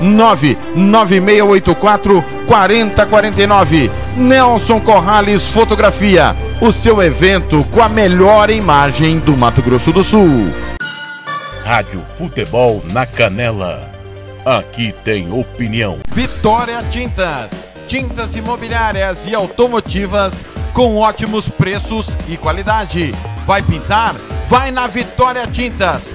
99684 4049. Nelson Corrales Fotografia, o seu evento com a melhor imagem do Mato Grosso do Sul. Rádio Futebol na Canela. Aqui tem opinião. Vitória Tintas, tintas imobiliárias e automotivas com ótimos preços e qualidade. Vai pintar? Vai na Vitória Tintas.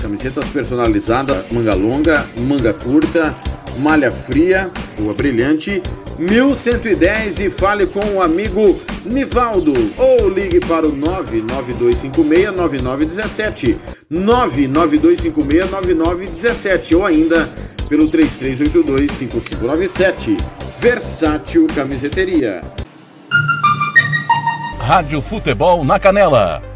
Camisetas personalizadas, manga longa, manga curta, malha fria, rua brilhante 1110 e fale com o amigo Nivaldo. Ou ligue para o 992569917 992569917 ou ainda pelo 33825597 Versátil Camiseteria. Rádio Futebol na Canela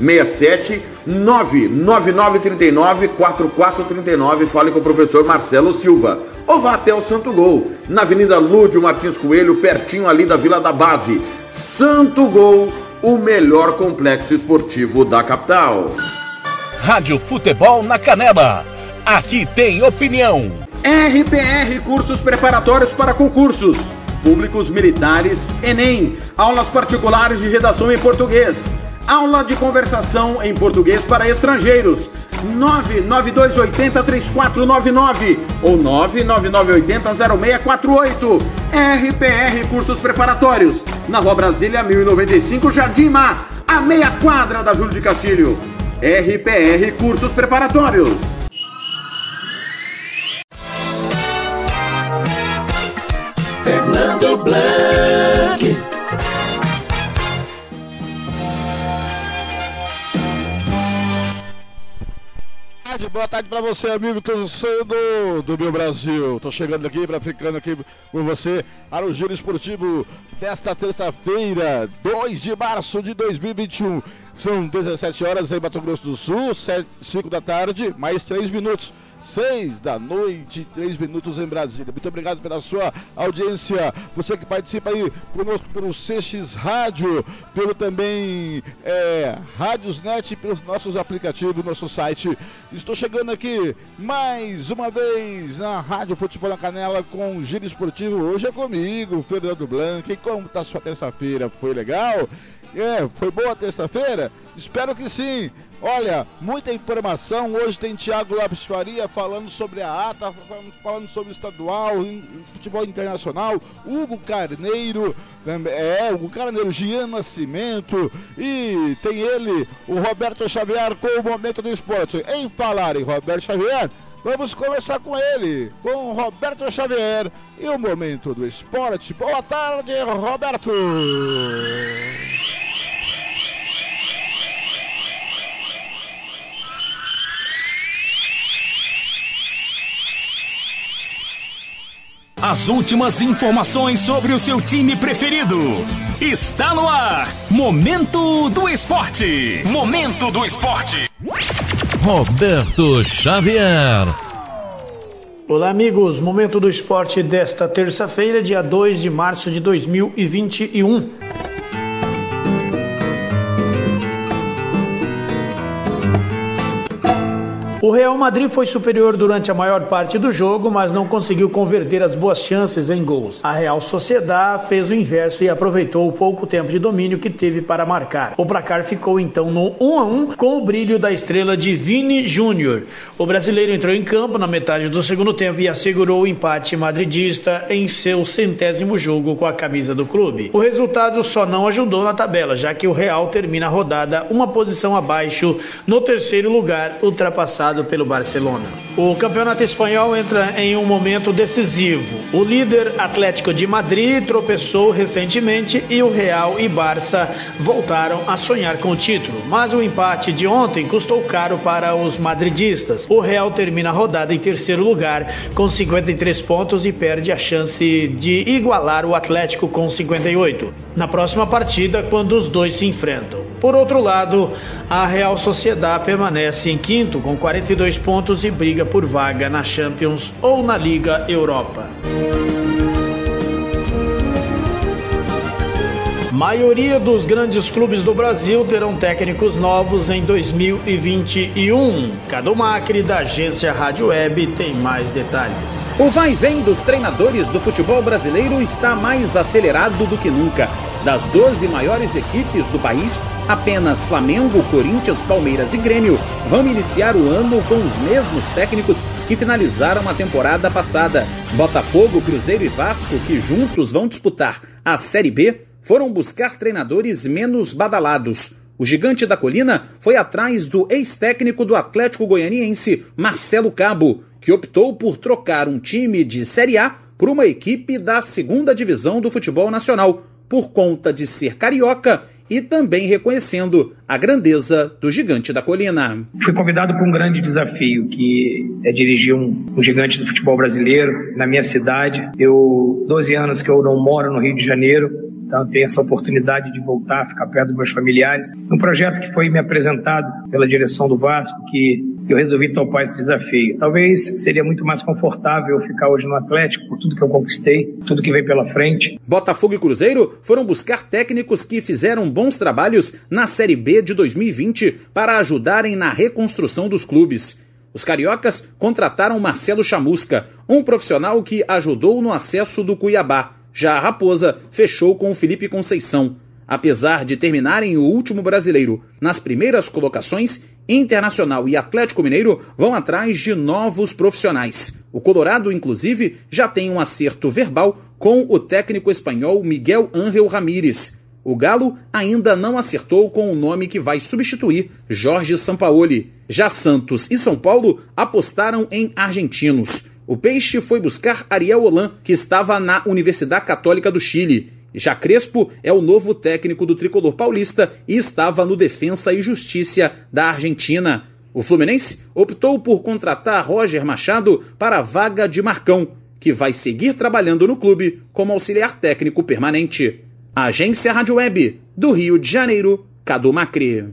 67 99939 4439. Fale com o professor Marcelo Silva. Ou vá até o Santo Gol, na Avenida Lúdio Martins Coelho, pertinho ali da Vila da Base. Santo Gol o melhor complexo esportivo da capital. Rádio Futebol na Canela. Aqui tem opinião. RPR Cursos Preparatórios para Concursos. Públicos Militares, Enem. Aulas particulares de redação em português. Aula de conversação em português para estrangeiros. 992803499 ou 999800648. RPR Cursos Preparatórios. Na Rua Brasília 1095, Jardim Mar, a meia quadra da Júlio de Castilho. RPR Cursos Preparatórios. Fernando Blanc. Tarde, boa tarde para você, amigo torcedor do meu Brasil. Tô chegando aqui para ficando aqui com você para o Giro Esportivo desta terça-feira, 2 de março de 2021. São 17 horas em Mato Grosso do Sul, 7, 5 da tarde, mais 3 minutos. 6 da noite, 3 minutos em Brasília. Muito obrigado pela sua audiência. Você que participa aí conosco pelo CX Rádio, pelo também é, Rádiosnet, pelos nossos aplicativos, nosso site. Estou chegando aqui mais uma vez na Rádio Futebol na Canela com o Giro Esportivo. Hoje é comigo, Fernando Blanc. E como está sua terça-feira? Foi legal? É, foi boa terça-feira? Espero que sim. Olha, muita informação. Hoje tem Thiago Lopes Faria falando sobre a ata, falando sobre o estadual, futebol internacional. Hugo Carneiro, é, Hugo Carneiro, Gian Nascimento. E tem ele, o Roberto Xavier, com o momento do esporte. Em falar em Roberto Xavier, Vamos conversar com ele, com Roberto Xavier e o momento do esporte. Boa tarde, Roberto! As últimas informações sobre o seu time preferido. Está no ar. Momento do Esporte. Momento do Esporte. Roberto Xavier. Olá, amigos. Momento do Esporte desta terça-feira, dia 2 de março de 2021. O Real Madrid foi superior durante a maior parte do jogo, mas não conseguiu converter as boas chances em gols. A Real Sociedad fez o inverso e aproveitou o pouco tempo de domínio que teve para marcar. O placar ficou então no 1 a 1 com o brilho da estrela de Vini Júnior. O brasileiro entrou em campo na metade do segundo tempo e assegurou o empate madridista em seu centésimo jogo com a camisa do clube. O resultado só não ajudou na tabela, já que o Real termina a rodada uma posição abaixo no terceiro lugar, ultrapassado pelo Barcelona. O campeonato espanhol entra em um momento decisivo. O líder Atlético de Madrid tropeçou recentemente e o Real e Barça voltaram a sonhar com o título, mas o empate de ontem custou caro para os madridistas. O Real termina a rodada em terceiro lugar com 53 pontos e perde a chance de igualar o Atlético com 58 na próxima partida quando os dois se enfrentam. Por outro lado, a Real Sociedade permanece em quinto com 42 pontos e briga por vaga na Champions ou na Liga Europa. Maioria dos grandes clubes do Brasil terão técnicos novos em 2021. Cadu Macri, da agência Rádio Web, tem mais detalhes. O vai e vem dos treinadores do futebol brasileiro está mais acelerado do que nunca. Das 12 maiores equipes do país, apenas Flamengo, Corinthians, Palmeiras e Grêmio vão iniciar o ano com os mesmos técnicos que finalizaram a temporada passada. Botafogo, Cruzeiro e Vasco, que juntos vão disputar a Série B, foram buscar treinadores menos badalados. O gigante da colina foi atrás do ex-técnico do Atlético Goianiense, Marcelo Cabo, que optou por trocar um time de Série A por uma equipe da segunda divisão do futebol nacional, por conta de ser carioca e também reconhecendo a grandeza do gigante da colina. Fui convidado para um grande desafio, que é dirigir um, um, gigante do futebol brasileiro na minha cidade. Eu, 12 anos que eu não moro no Rio de Janeiro, então, ter essa oportunidade de voltar, ficar perto dos meus familiares. Um projeto que foi me apresentado pela direção do Vasco, que eu resolvi topar esse desafio. Talvez seria muito mais confortável ficar hoje no Atlético, por tudo que eu conquistei, tudo que vem pela frente. Botafogo e Cruzeiro foram buscar técnicos que fizeram bons trabalhos na Série B de 2020 para ajudarem na reconstrução dos clubes. Os cariocas contrataram Marcelo Chamusca, um profissional que ajudou no acesso do Cuiabá já a Raposa fechou com o Felipe Conceição. Apesar de terminarem o último brasileiro nas primeiras colocações, Internacional e Atlético Mineiro vão atrás de novos profissionais. O Colorado, inclusive, já tem um acerto verbal com o técnico espanhol Miguel Ángel Ramírez. O Galo ainda não acertou com o nome que vai substituir Jorge Sampaoli. Já Santos e São Paulo apostaram em argentinos. O Peixe foi buscar Ariel Holan, que estava na Universidade Católica do Chile. Já Crespo é o novo técnico do tricolor paulista e estava no Defensa e Justiça da Argentina. O Fluminense optou por contratar Roger Machado para a vaga de Marcão, que vai seguir trabalhando no clube como auxiliar técnico permanente. Agência Rádio Web, do Rio de Janeiro, Cadu Macri.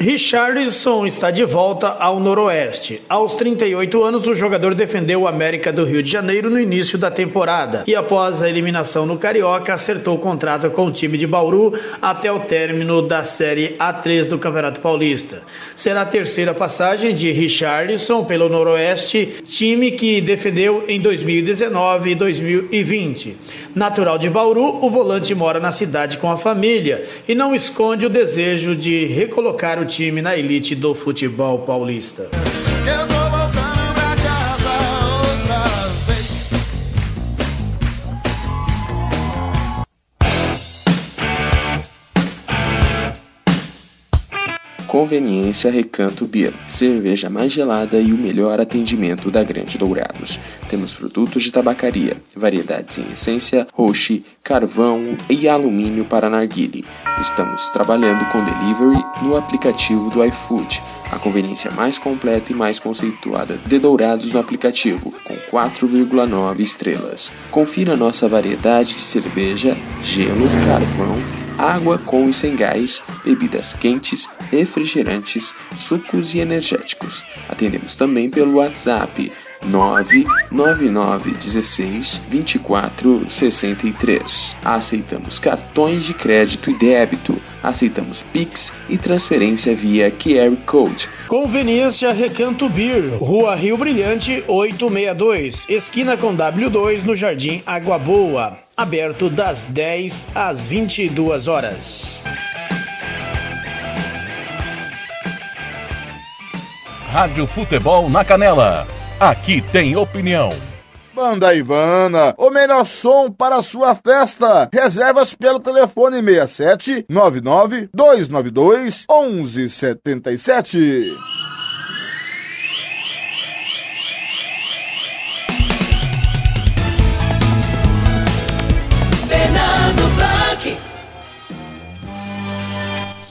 Richardson está de volta ao Noroeste. Aos 38 anos, o jogador defendeu o América do Rio de Janeiro no início da temporada e, após a eliminação no Carioca, acertou o contrato com o time de Bauru até o término da Série A3 do Campeonato Paulista. Será a terceira passagem de Richardson pelo Noroeste, time que defendeu em 2019 e 2020. Natural de Bauru, o volante mora na cidade com a família e não esconde o desejo de recolocar o time na elite do futebol paulista. Conveniência Recanto Beer, cerveja mais gelada e o melhor atendimento da Grande Dourados. Temos produtos de tabacaria, variedades em essência, roxi, carvão e alumínio para narguile. Estamos trabalhando com delivery no aplicativo do iFood, a conveniência mais completa e mais conceituada de Dourados no aplicativo, com 4,9 estrelas. Confira nossa variedade de cerveja, gelo, carvão, água com e sem gás, bebidas quentes, refrigerantes, sucos e energéticos. Atendemos também pelo WhatsApp 99916 2463. Aceitamos cartões de crédito e débito. Aceitamos Pix e transferência via QR Code. Conveniência Recanto Beer, Rua Rio Brilhante 862, esquina com W2 no Jardim Água Boa. Aberto das 10 às 22 horas. Rádio Futebol na Canela. Aqui tem opinião. Banda Ivana, o melhor som para a sua festa. Reservas pelo telefone 67 99 292 1177.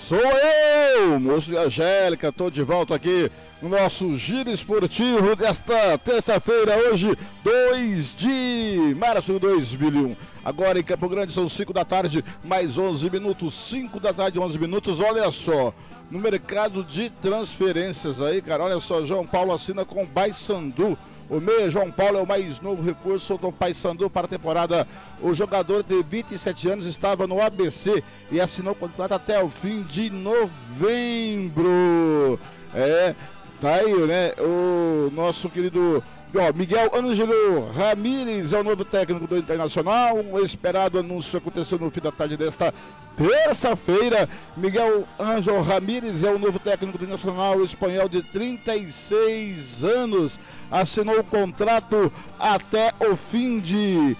Sou eu, moço de Angélica, tô de volta aqui no nosso giro esportivo desta terça-feira, hoje, 2 de março de 2001. Agora em Campo Grande são 5 da tarde, mais 11 minutos, 5 da tarde, 11 minutos, olha só. No mercado de transferências aí, cara, olha só, João Paulo assina com Baysandu. O meia João Paulo é o mais novo reforço do Paysandu para a temporada. O jogador de 27 anos estava no ABC e assinou contrato até o fim de novembro. É, tá aí, né? O nosso querido Ó, Miguel Ângelo Ramírez é o novo técnico do Internacional. O esperado anúncio aconteceu no fim da tarde desta terça-feira. Miguel Ângelo Ramírez é o novo técnico do Internacional espanhol de 36 anos. Assinou o contrato até o fim de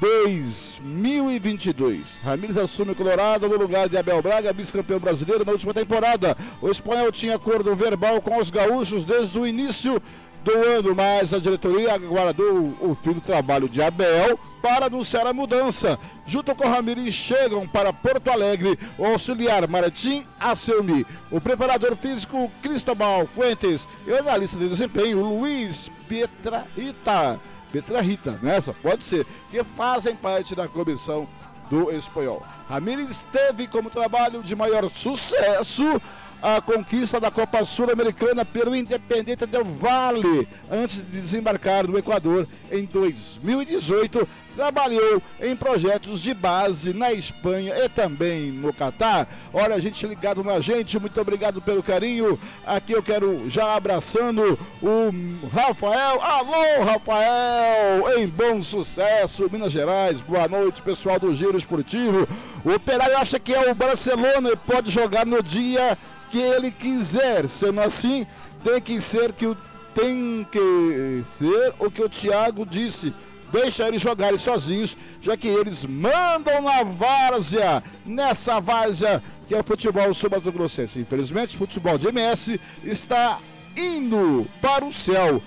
2022. Ramírez assume o Colorado no lugar de Abel Braga, vice-campeão brasileiro na última temporada. O espanhol tinha acordo verbal com os gaúchos desde o início do ano, mas a diretoria aguardou o fim do trabalho de Abel para anunciar a mudança. Junto com Ramírez chegam para Porto Alegre o auxiliar Martim Acelmi, o preparador físico Cristobal Fuentes e o analista de desempenho Luiz Pietrahita. Pietrahita, né? Só pode ser, que fazem parte da comissão do espanhol. Ramírez teve como trabalho de maior sucesso a conquista da Copa Sul-Americana pelo Independente del Vale antes de desembarcar no Equador em 2018. Trabalhou em projetos de base na Espanha e também no Catar. Olha, gente ligado na gente, muito obrigado pelo carinho. Aqui eu quero já abraçando o Rafael. Alô, Rafael! Em bom sucesso, Minas Gerais. Boa noite, pessoal do Giro Esportivo. O Operário acha que é o Barcelona e pode jogar no dia que ele quiser. Sendo assim, tem que ser que o tem que ser o que o Thiago disse. Deixa eles jogarem sozinhos, já que eles mandam na várzea, nessa várzea que é o futebol sul-mato-grossense. Infelizmente, o futebol de MS está indo para o céu.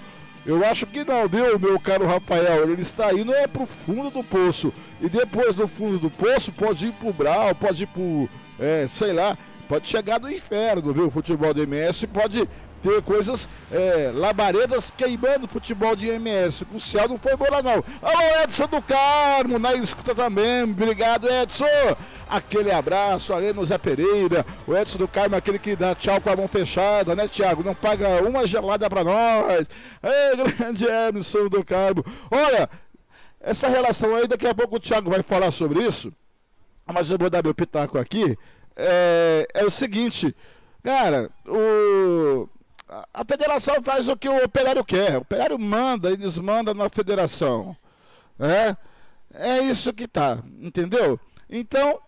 Eu acho que não, viu, meu caro Rafael? Ele está indo é pro fundo do poço. E depois do fundo do poço, pode ir pro Brau, pode ir pro, é, sei lá, pode chegar no inferno, viu? O futebol do MS pode ter coisas, é, labaredas queimando o futebol de MS. O céu não foi bola, não. Alô, Edson do Carmo, na escuta também. Obrigado, Edson. Aquele abraço ali no Zé Pereira. O Edson do Carmo aquele que dá tchau com a mão fechada, né, Thiago? Não paga uma gelada pra nós. Ei, grande Edson do Carmo. Olha, essa relação aí, daqui a pouco o Thiago vai falar sobre isso. Mas eu vou dar meu pitaco aqui é, é o seguinte, cara, o, a federação faz o que o operário quer. O operário manda e desmanda na federação. É, é isso que tá, entendeu? Então,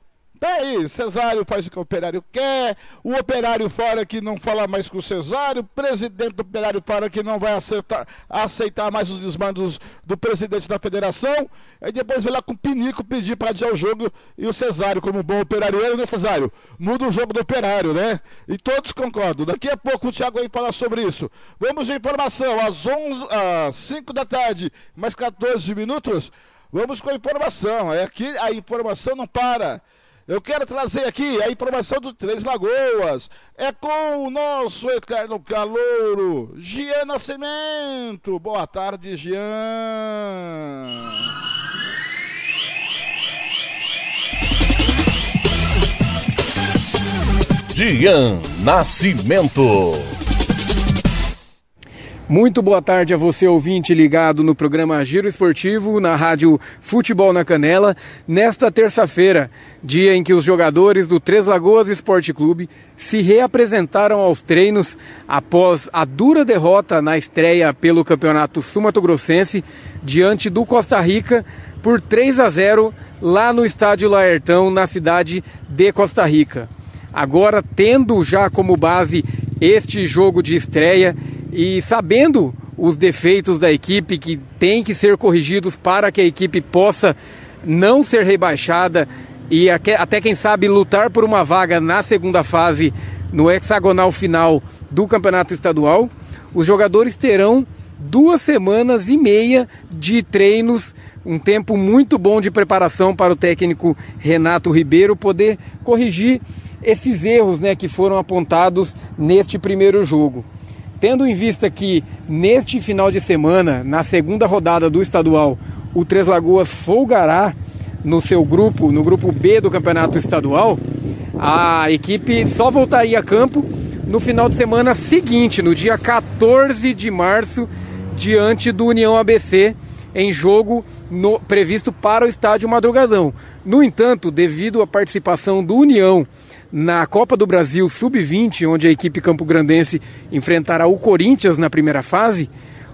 Tá aí, Cesário faz o que o operário quer, o operário fora que não fala mais com o Cesário, o presidente do operário fora que não vai aceitar, aceitar mais os desmandos do presidente da federação, aí depois vai lá com o Pinico pedir para adiar o jogo e o Cesário, como bom operário, né, Cesário? Muda o jogo do operário, né? E todos concordam. Daqui a pouco o Thiago vai falar sobre isso. Vamos de informação, às, 11, às 5 da tarde, mais 14 minutos, vamos com a informação. É aqui a informação não para. Eu quero trazer aqui a informação do Três Lagoas. É com o nosso eterno calouro, Gian Nascimento. Boa tarde, Gian. Gian Nascimento. Muito boa tarde a você, ouvinte ligado no programa Giro Esportivo, na rádio Futebol na Canela, nesta terça-feira, dia em que os jogadores do Três Lagoas Esporte Clube se reapresentaram aos treinos após a dura derrota na estreia pelo Campeonato Sumato Grossense diante do Costa Rica por 3 a 0 lá no Estádio Laertão, na cidade de Costa Rica. Agora, tendo já como base este jogo de estreia e sabendo os defeitos da equipe que tem que ser corrigidos para que a equipe possa não ser rebaixada e até quem sabe lutar por uma vaga na segunda fase no hexagonal final do campeonato estadual, os jogadores terão duas semanas e meia de treinos, um tempo muito bom de preparação para o técnico Renato Ribeiro poder corrigir esses erros né, que foram apontados neste primeiro jogo. Tendo em vista que neste final de semana, na segunda rodada do estadual, o Três Lagoas folgará no seu grupo, no grupo B do campeonato estadual, a equipe só voltaria a campo no final de semana seguinte, no dia 14 de março, diante do União ABC, em jogo no, previsto para o estádio Madrugadão. No entanto, devido à participação do União na Copa do Brasil Sub-20, onde a equipe campograndense enfrentará o Corinthians na primeira fase,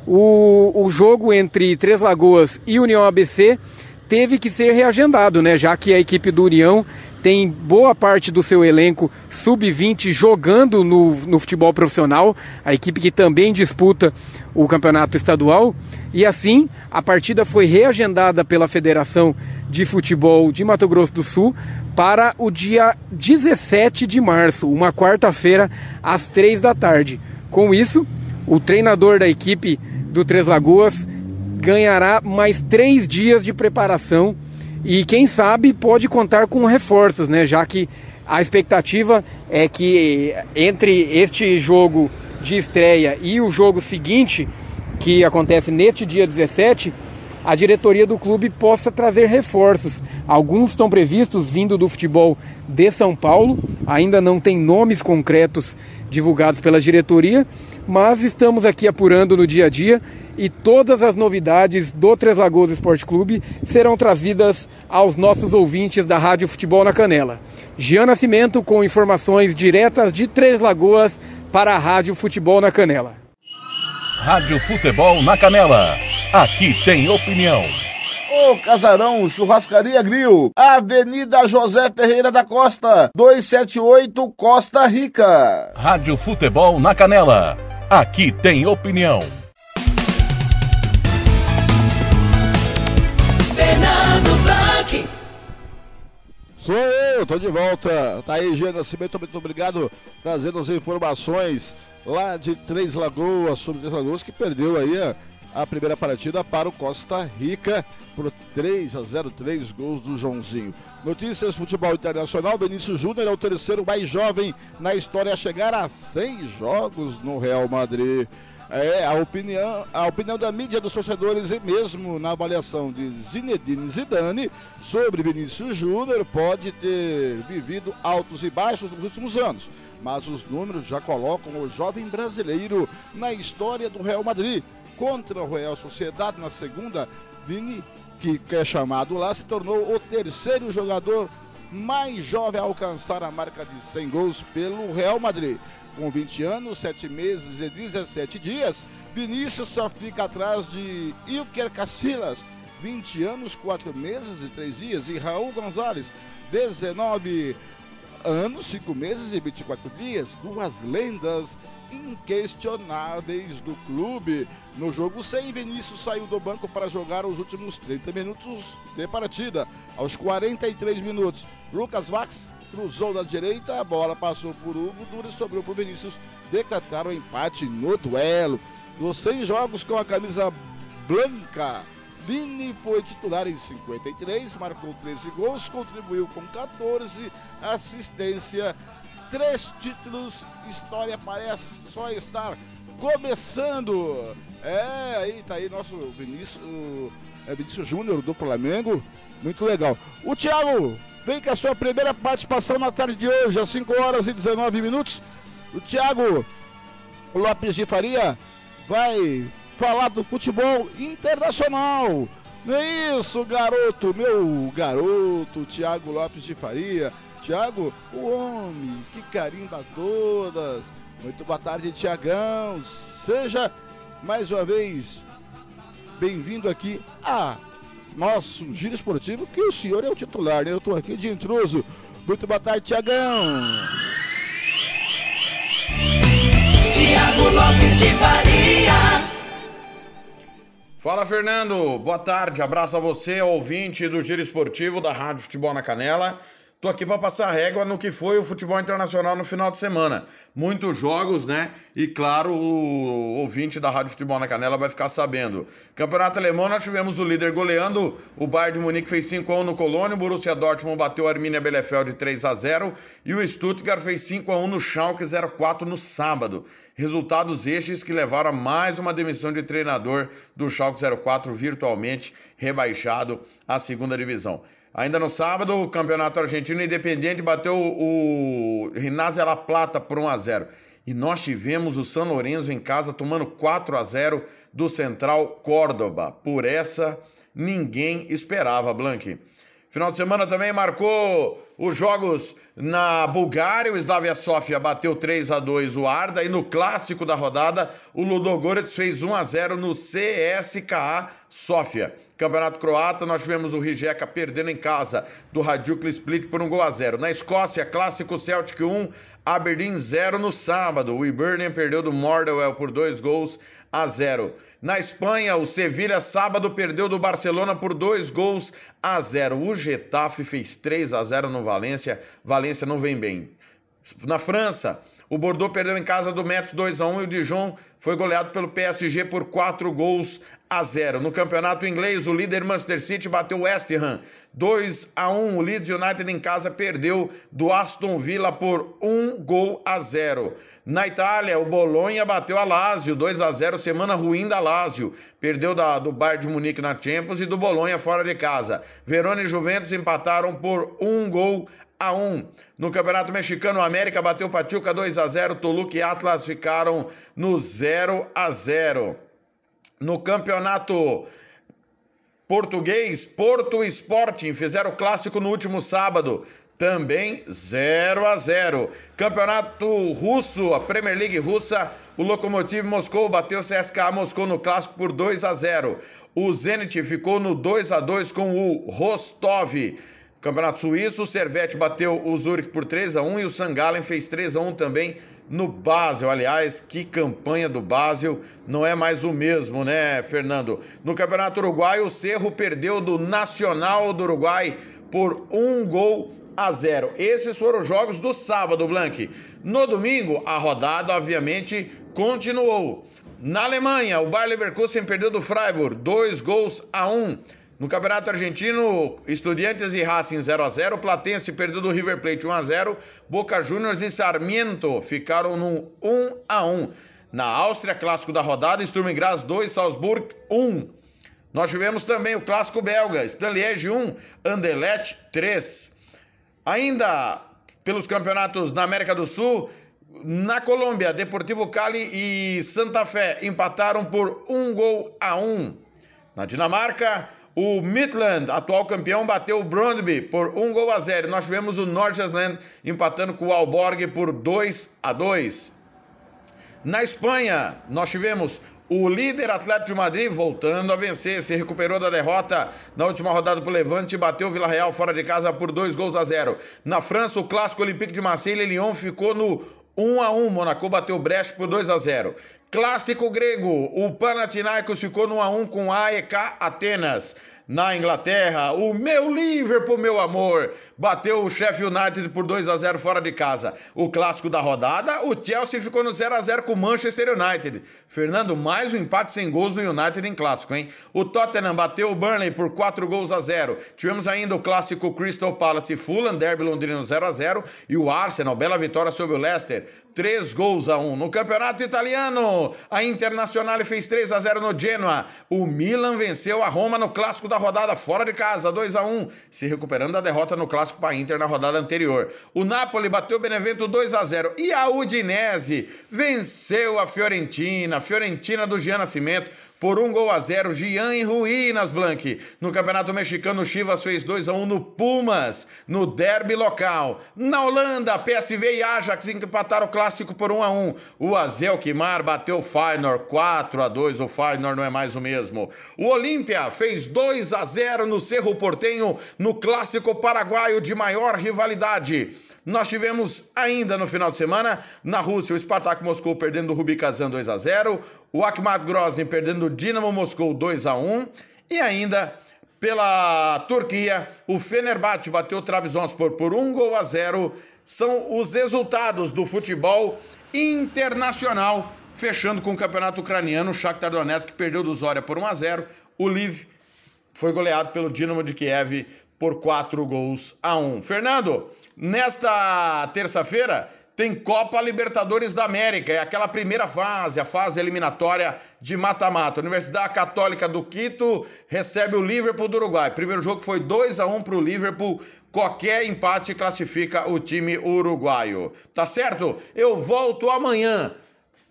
o, o jogo entre Três Lagoas e União ABC teve que ser reagendado, né? Já que a equipe do União tem boa parte do seu elenco sub-20 jogando no, no futebol profissional, a equipe que também disputa o campeonato estadual. E assim, a partida foi reagendada pela Federação de Futebol de Mato Grosso do Sul para o dia 17 de março, uma quarta-feira, às três da tarde. Com isso, o treinador da equipe do Três Lagoas ganhará mais três dias de preparação e quem sabe pode contar com reforços, né? Já que a expectativa é que entre este jogo de estreia e o jogo seguinte, que acontece neste dia 17, a diretoria do clube possa trazer reforços. Alguns estão previstos vindo do futebol de São Paulo, ainda não tem nomes concretos divulgados pela diretoria, mas estamos aqui apurando no dia a dia e todas as novidades do Três Lagoas Esporte Clube serão trazidas aos nossos ouvintes da Rádio Futebol na Canela. Gian Nascimento com informações diretas de Três Lagoas para a Rádio Futebol na Canela. Rádio Futebol na Canela. Aqui tem opinião. O Casarão Churrascaria Grill, Avenida José Ferreira da Costa, 278 Costa Rica. Rádio Futebol na Canela. Aqui tem opinião. Fernando Blanc. Sou eu, tô de volta. Tá aí, Gia Nascimento, muito obrigado, trazendo as informações lá de Três Lagoas, sobre Três Lagoas, que perdeu aí a a primeira partida para o Costa Rica por 3 a 0, 3 gols do Joãozinho. Notícias Futebol Internacional, Benício Júnior é o terceiro mais jovem na história a chegar a 100 jogos no Real Madrid. É, a opinião, a opinião da mídia dos torcedores e mesmo na avaliação de Zinedine Zidane sobre Vinícius Júnior pode ter vivido altos e baixos nos últimos anos, mas os números já colocam o jovem brasileiro na história do Real Madrid, contra o Real Sociedade na segunda, Vini, que é chamado lá, se tornou o terceiro jogador mais jovem a alcançar a marca de 100 gols pelo Real Madrid. Com 20 anos, 7 meses e 17 dias, Vinícius só fica atrás de Ilker Casillas, 20 anos, 4 meses e 3 dias, e Raul Gonzalez, 19 anos, 5 meses e 24 dias. Duas lendas inquestionáveis do clube. No jogo 100, Vinícius saiu do banco para jogar os últimos 30 minutos de partida. Aos 43 minutos, Lucas Vax cruzou da direita, a bola passou por Hugo Dura e sobrou para o Vinícius decretar o empate no duelo. Dos 100 jogos com a camisa branca, Vini foi titular em 53, marcou 13 gols, contribuiu com 14 assistência, três títulos. História parece só estar começando. É, aí tá aí nosso Vinícius, é Vinícius Júnior do Flamengo. Muito legal. O Thiago vem com a sua primeira participação na tarde de hoje, às 5 horas e 19 minutos. O Thiago Lopes de Faria vai falar do futebol internacional. Não é isso, garoto, meu garoto, Tiago Lopes de Faria. Tiago, o homem que carimba todas. Muito boa tarde, Tiagão. Seja mais uma vez bem-vindo aqui a nosso giro esportivo, que o senhor é o titular, né? Eu estou aqui de intruso. Muito boa tarde, Tiagão. Tiago Lopes de Faria. Fala Fernando, boa tarde, abraço a você, ouvinte do Giro Esportivo da Rádio Futebol na Canela. Tô aqui para passar régua no que foi o futebol internacional no final de semana. Muitos jogos, né? E claro, o ouvinte da Rádio Futebol na Canela vai ficar sabendo. Campeonato Alemão, nós tivemos o líder goleando. O Bayern de Munique fez 5 a 1 no Colônia, o Borussia Dortmund bateu a Arminia Bielefeld de 3 a 0 e o Stuttgart fez 5 a 1 no Schalke 04 no sábado. Resultados estes que levaram a mais uma demissão de treinador do Schalke 04 virtualmente rebaixado à segunda divisão. Ainda no sábado, o Campeonato Argentino Independente bateu o Rinazia La Plata por 1 a 0. E nós tivemos o São Lourenço em casa tomando 4 a 0 do Central Córdoba. Por essa, ninguém esperava, Blank. Final de semana também marcou os jogos na Bulgária, o Slavia Sofia bateu 3 a 2 o Arda e no clássico da rodada o Ludogorets fez 1 a 0 no CSKA Sofia. Campeonato Croata, nós tivemos o Rijeka perdendo em casa do Radjuk Split por um gol a zero. Na Escócia, clássico Celtic 1, Aberdeen 0 no sábado. O Hibernian perdeu do Mordewell por dois gols a zero. Na Espanha, o Sevilha sábado perdeu do Barcelona por dois gols a zero. O Getafe fez 3 a 0 no Valência. Valência não vem bem. Na França, o Bordeaux perdeu em casa do Metz 2 a 1 e o Dijon foi goleado pelo PSG por 4 gols a 0. No campeonato inglês, o líder Manchester City bateu o West Ham 2 a 1. O Leeds United em casa perdeu do Aston Villa por 1 gol a 0. Na Itália, o Bolonha bateu a Lazio 2 a 0. Semana ruim da Lazio. Perdeu da, do Bayern de Munique na Champions e do Bolonha fora de casa. Verona e Juventus empataram por 1 gol a 1. No Campeonato Mexicano, o América bateu Pachuca 2 a 0. Toluca e Atlas ficaram no 0 a 0. No Campeonato Português, Porto Sporting fizeram o clássico no último sábado. Também 0 a 0. Campeonato Russo, a Premier League russa, o Lokomotiv Moscou bateu o CSKA Moscou no clássico por 2 a 0. O Zenit ficou no 2 a 2 com o Rostov. Campeonato Suíço, o Servete bateu o Zurich por 3 a 1 e o Sangalen fez 3 a 1 também no Basel. Aliás, que campanha do Basel, não é mais o mesmo, né, Fernando? No Campeonato Uruguai, o Cerro perdeu do Nacional do Uruguai por um gol a zero. Esses foram os jogos do sábado, Blank. No domingo, a rodada, obviamente, continuou. Na Alemanha, o Bayer Leverkusen perdeu do Freiburg, dois gols a um. No Campeonato Argentino, Estudiantes e Racing 0 a 0, Platense perdeu do River Plate 1 a 0, Boca Juniors e Sarmiento ficaram no 1 a 1. Na Áustria, clássico da rodada, Sturm Graz 2, Salzburg 1. Nós tivemos também o clássico belga, Stanliège 1, Anderlecht 3. Ainda pelos campeonatos na América do Sul, na Colômbia, Deportivo Cali e Santa Fé empataram por um gol a um. Na Dinamarca, o Midland, atual campeão, bateu o Brøndby por um gol a zero. Nós tivemos o Nordjylland empatando com o Alborg por 2 a 2. Na Espanha, nós tivemos o líder Atlético de Madrid voltando a vencer, se recuperou da derrota na última rodada para o Levante e bateu o Vila Real fora de casa por dois gols a zero. Na França, o clássico Olympique de Marseille e Lyon ficou no 1 a 1. Monaco bateu o Brest por 2 a 0. Clássico grego, o Panathinaikos ficou no 1 a 1 com a AEK Atenas. Na Inglaterra, o meu Liverpool, meu amor, bateu o Sheffield United por 2 a 0 fora de casa. O clássico da rodada, o Chelsea ficou no 0 a 0 com o Manchester United. Fernando, mais um empate sem gols do United em clássico, hein? O Tottenham bateu o Burnley por 4 gols a 0. Tivemos ainda o clássico Crystal Palace Fulham, Derby Londrino 0 a 0 e o Arsenal, bela vitória sobre o Leicester, 3 gols a 1. No Campeonato Italiano, a Internazionale fez 3 a 0 no Genoa. O Milan venceu a Roma no clássico da rodada fora de casa, 2 a 1 se recuperando da derrota no clássico para Inter na rodada anterior. O Napoli bateu o Benevento 2 a 0 e a Udinese venceu a Fiorentina, Fiorentina do Gian Nascimento por um gol a zero, Gian em ruínas, Blank. No Campeonato Mexicano, Chivas fez 2 a 1 no Pumas, no derby local. Na Holanda, PSV e Ajax empataram o clássico por 1 a 1. O Azel Quimar bateu o Feyenoord 4 a 2. O Feyenoord não é mais o mesmo. O Olímpia fez 2 a 0 no Cerro Portenho, no clássico paraguaio de maior rivalidade. Nós tivemos ainda no final de semana, na Rússia, o Spartak Moscou perdendo o Rubi Kazan 2 a 0 o Akhmat Grozny perdendo o Dinamo Moscou 2 a 1 e ainda pela Turquia, o Fenerbahçe bateu o Trabzonspor por um gol a zero. São os resultados do futebol internacional, fechando com o campeonato ucraniano. O Shakhtar Donetsk perdeu do Zória por 1 a 0. O Liv foi goleado pelo Dinamo de Kiev por 4 gols a 1. Fernando, nesta terça-feira tem Copa Libertadores da América, é aquela primeira fase, a fase eliminatória de mata-mata. Universidade Católica do Quito recebe o Liverpool do Uruguai. Primeiro jogo foi 2 a 1 para o Liverpool. Qualquer empate classifica o time uruguaio. Tá certo? Eu volto amanhã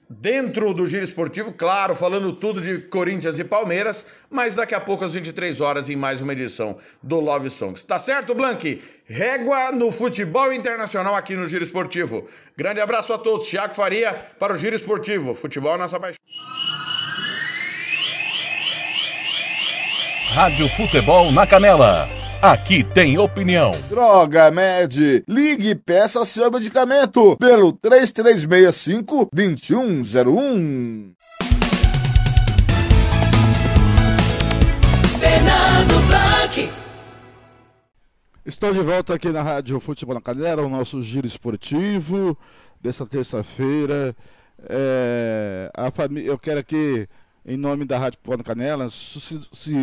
dentro do Giro Esportivo, claro, falando tudo de Corinthians e Palmeiras, mas daqui a pouco às 23 horas em mais uma edição do Love Songs. Tá certo, Blank? Régua no futebol internacional aqui no Giro Esportivo. Grande abraço a todos. Tiago Faria para o Giro Esportivo. Futebol é nossa paixão. Rádio Futebol na Canela. Aqui tem opinião. Droga Med. Ligue e peça seu medicamento pelo 3365 2101. Fernando Blanc. Estou de volta aqui na Rádio Futebol na Canela, o nosso giro esportivo dessa terça-feira. É, a família, eu quero aqui, em nome da Rádio na Canela, se,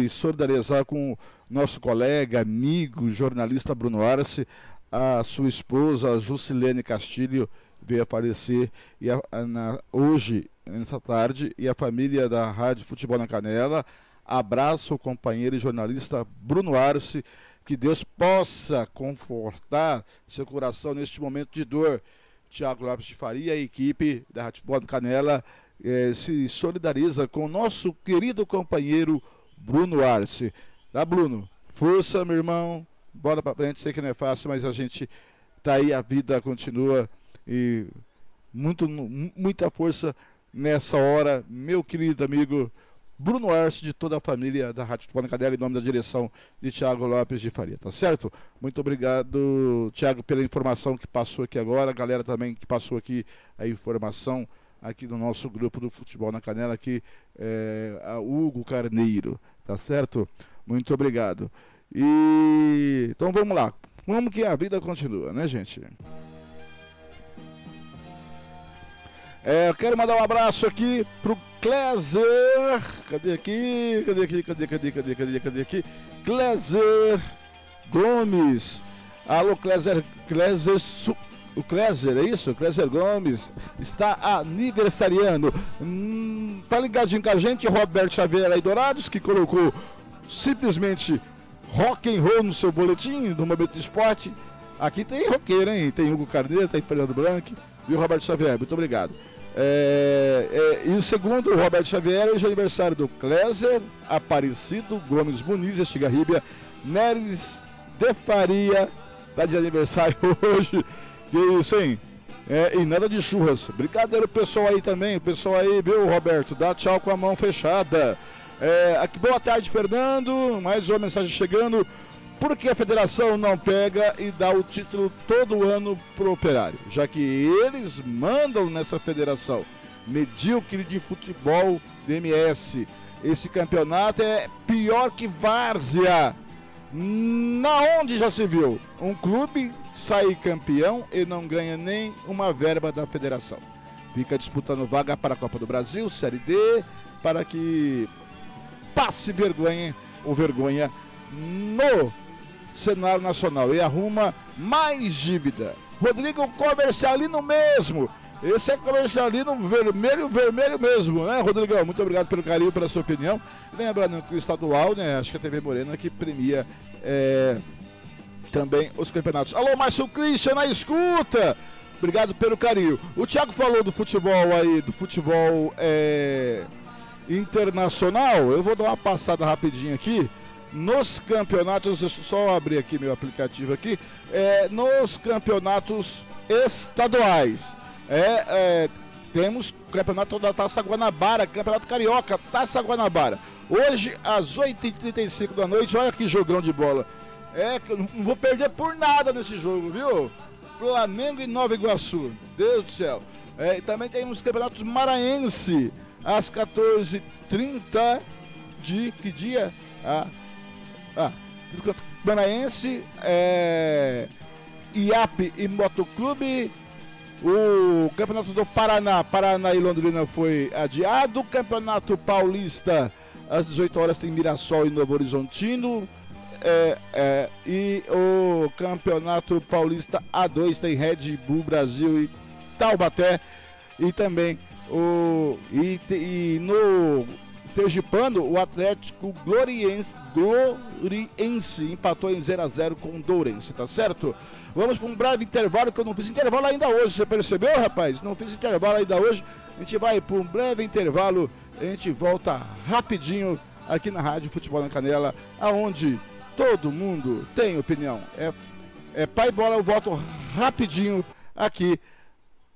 solidarizar com nosso colega, amigo, jornalista Bruno Arce, a sua esposa, Jusilene Castilho, veio a falecer e a, na, hoje, nessa tarde, e a família da Rádio Futebol na Canela abraça o companheiro e jornalista Bruno Arce, que Deus possa confortar seu coração neste momento de dor. Tiago Lopes de Faria, a equipe da Rádio Futebol na Canela, eh, se solidariza com nosso querido companheiro Bruno Arce. Tá, Bruno? Força, meu irmão. Bora pra frente. Sei que não é fácil, mas a gente tá aí, a vida continua. E muito, muita força nessa hora, meu querido amigo Bruno Arce, de toda a família da Rádio Tupana Cadela, em nome da direção de Tiago Lopes de Faria, tá certo? Muito obrigado, Tiago, pela informação que passou aqui agora, a galera também que passou aqui a informação aqui no nosso grupo do Futebol na Canela, aqui é, a Hugo Carneiro, tá certo? Muito obrigado. E então vamos lá. Como que a vida continua, né, gente? É, quero mandar um abraço aqui pro Klezer. Cadê aqui? Cadê aqui? Cadê, cadê, cadê, cadê, cadê aqui? Klezer Gomes. Alô, Klezer. Klezer. O Klezer, é isso? Klezer Gomes está aniversariando. Hum, tá ligadinho com a gente, Roberto Xavier aí Dourados, que colocou simplesmente rock and roll no seu boletim do Momento do Esporte. Aqui tem roqueiro, hein? Tem Hugo Carneiro, tem Fernando Blanc e o Roberto Xavier. Muito obrigado. É, é, e o segundo, o Roberto Xavier, hoje é aniversário do Cléser, Aparecido, Gomes Muniz, Estigarribia, Neres de Faria, tá de aniversário hoje. Que isso, hein? É, e nada de churras. Brincadeira o pessoal aí também, o pessoal aí, viu, Roberto? Dá tchau com a mão fechada. É, aqui, boa tarde, Fernando. Mais uma mensagem chegando. Por que a federação não pega e dá o título todo ano pro operário? Já que eles mandam nessa federação medíocre de futebol do MS. Esse campeonato é pior que várzea. Na onde já se viu um clube sair campeão e não ganha nem uma verba da federação. Fica disputando vaga para a Copa do Brasil, Série D, para que passe vergonha ou vergonha no cenário nacional e arruma mais dívida. Rodrigo Comercialino mesmo. Esse é comercialino vermelho, vermelho mesmo, né, Rodrigão? Muito obrigado pelo carinho, pela sua opinião. Lembrando que o estadual, né, acho que a TV Morena que premia é, também os campeonatos. Alô, Márcio Christian, na escuta! Obrigado pelo carinho. O Thiago falou do futebol aí, do futebol é, internacional. Eu vou dar uma passada rapidinho aqui. Nos campeonatos, deixa eu só abrir aqui meu aplicativo aqui. É, nos campeonatos estaduais. É, é, temos campeonato da Taça Guanabara, campeonato carioca, Taça Guanabara. Hoje, às 8h35 da noite, olha que jogão de bola. É, que eu não vou perder por nada nesse jogo, viu? Flamengo e Nova Iguaçu. Deus do céu. É, e também temos campeonatos maranhense às 14h30 de que dia? Ah, ah Maranhense, é, IAP e Motoclube. O Campeonato do Paraná, Paraná e Londrina foi adiado. O Campeonato Paulista, às 18 horas, tem Mirassol e Novo Horizontino. É, é, e o Campeonato Paulista A2 tem Red Bull Brasil e Taubaté. E também o. E, e no Sergipano, o Atlético Gloriense, Gloriense empatou em 0 a 0 com o Dourense, tá certo? Vamos para um breve intervalo, que eu não fiz intervalo ainda hoje, você percebeu, rapaz? Não fiz intervalo ainda hoje. A gente vai para um breve intervalo, a gente volta rapidinho aqui na Rádio Futebol na Canela, aonde todo mundo tem opinião. É, é pai bola, eu volto rapidinho aqui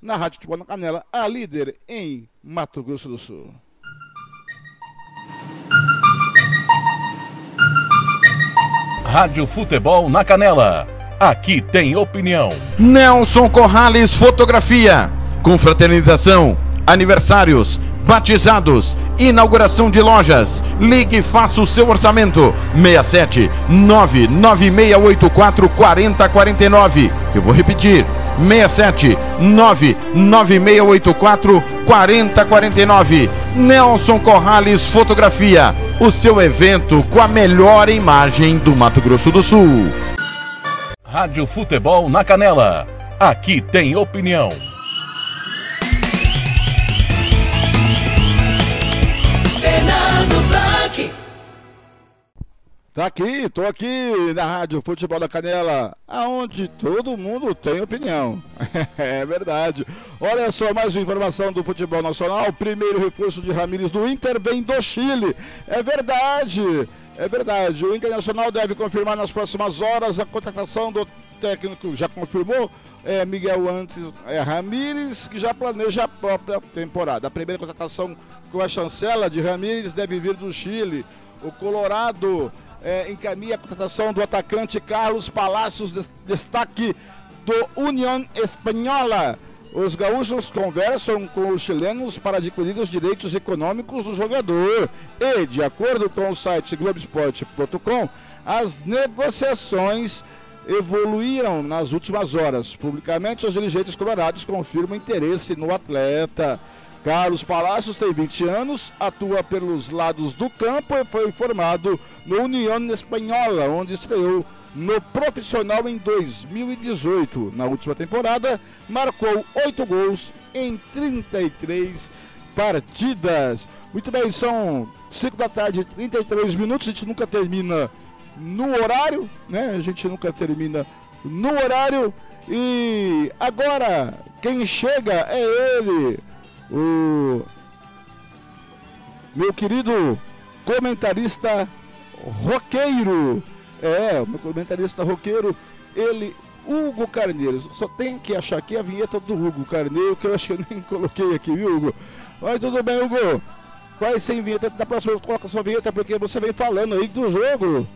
na Rádio Futebol na Canela, a líder em Mato Grosso do Sul. Rádio Futebol na Canela. Aqui tem opinião. Nelson Corrales Fotografia. Confraternização, aniversários, batizados, inauguração de lojas. Ligue e faça o seu orçamento. 67 99684 4049. Eu vou repetir. 67 99684 4049. Nelson Corrales Fotografia. O seu evento com a melhor imagem do Mato Grosso do Sul. Rádio Futebol na Canela. Aqui tem opinião. Tá aqui, tô aqui na Rádio Futebol da Canela, aonde todo mundo tem opinião. é verdade. Olha só, mais uma informação do futebol nacional. Primeiro reforço de Ramires do Inter vem do Chile. É verdade. É verdade. O Internacional deve confirmar nas próximas horas a contratação do técnico. Já confirmou? É Miguel Antes é, Ramires, que já planeja a própria temporada. A primeira contratação com a chancela de Ramires deve vir do Chile. O Colorado é, encaminha a contratação do atacante Carlos Palacios, destaque do União Espanhola. Os gaúchos conversam com os chilenos para adquirir os direitos econômicos do jogador. E, de acordo com o site Globoesporte.com, as negociações evoluíram nas últimas horas. Publicamente, os dirigentes colorados confirmam interesse no atleta. Carlos Palacios tem 20 anos, atua pelos lados do campo e foi formado no União Espanhola, onde estreou no profissional em 2018. Na última temporada, marcou 8 gols em 33 partidas. Muito bem, são 5 da tarde, 33 minutos. A gente nunca termina no horário, né? A gente nunca termina no horário. E agora, quem chega é ele, o meu querido comentarista roqueiro. É, o meu comentarista roqueiro, ele, Hugo Carneiro. Só tem que achar aqui a vinheta do Hugo Carneiro, que eu acho que eu nem coloquei aqui, viu, Hugo? Mas tudo bem, Hugo. Vai sem vinheta, da próxima coloca sua vinheta, porque você vem falando aí do jogo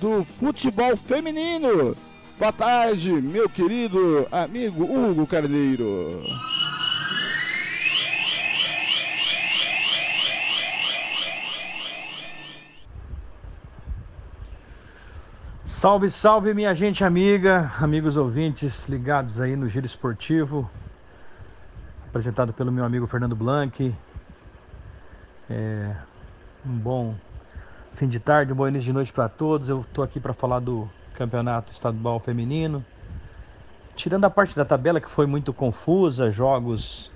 do futebol feminino. Boa tarde, meu querido amigo Hugo Carneiro. Salve, salve, minha gente amiga, amigos ouvintes ligados aí no Giro Esportivo, apresentado pelo meu amigo Fernando Blanc. É, um bom fim de tarde, um bom início de noite para todos. Eu estou aqui para falar do Campeonato Estadual Feminino. Tirando a parte da tabela que foi muito confusa, jogos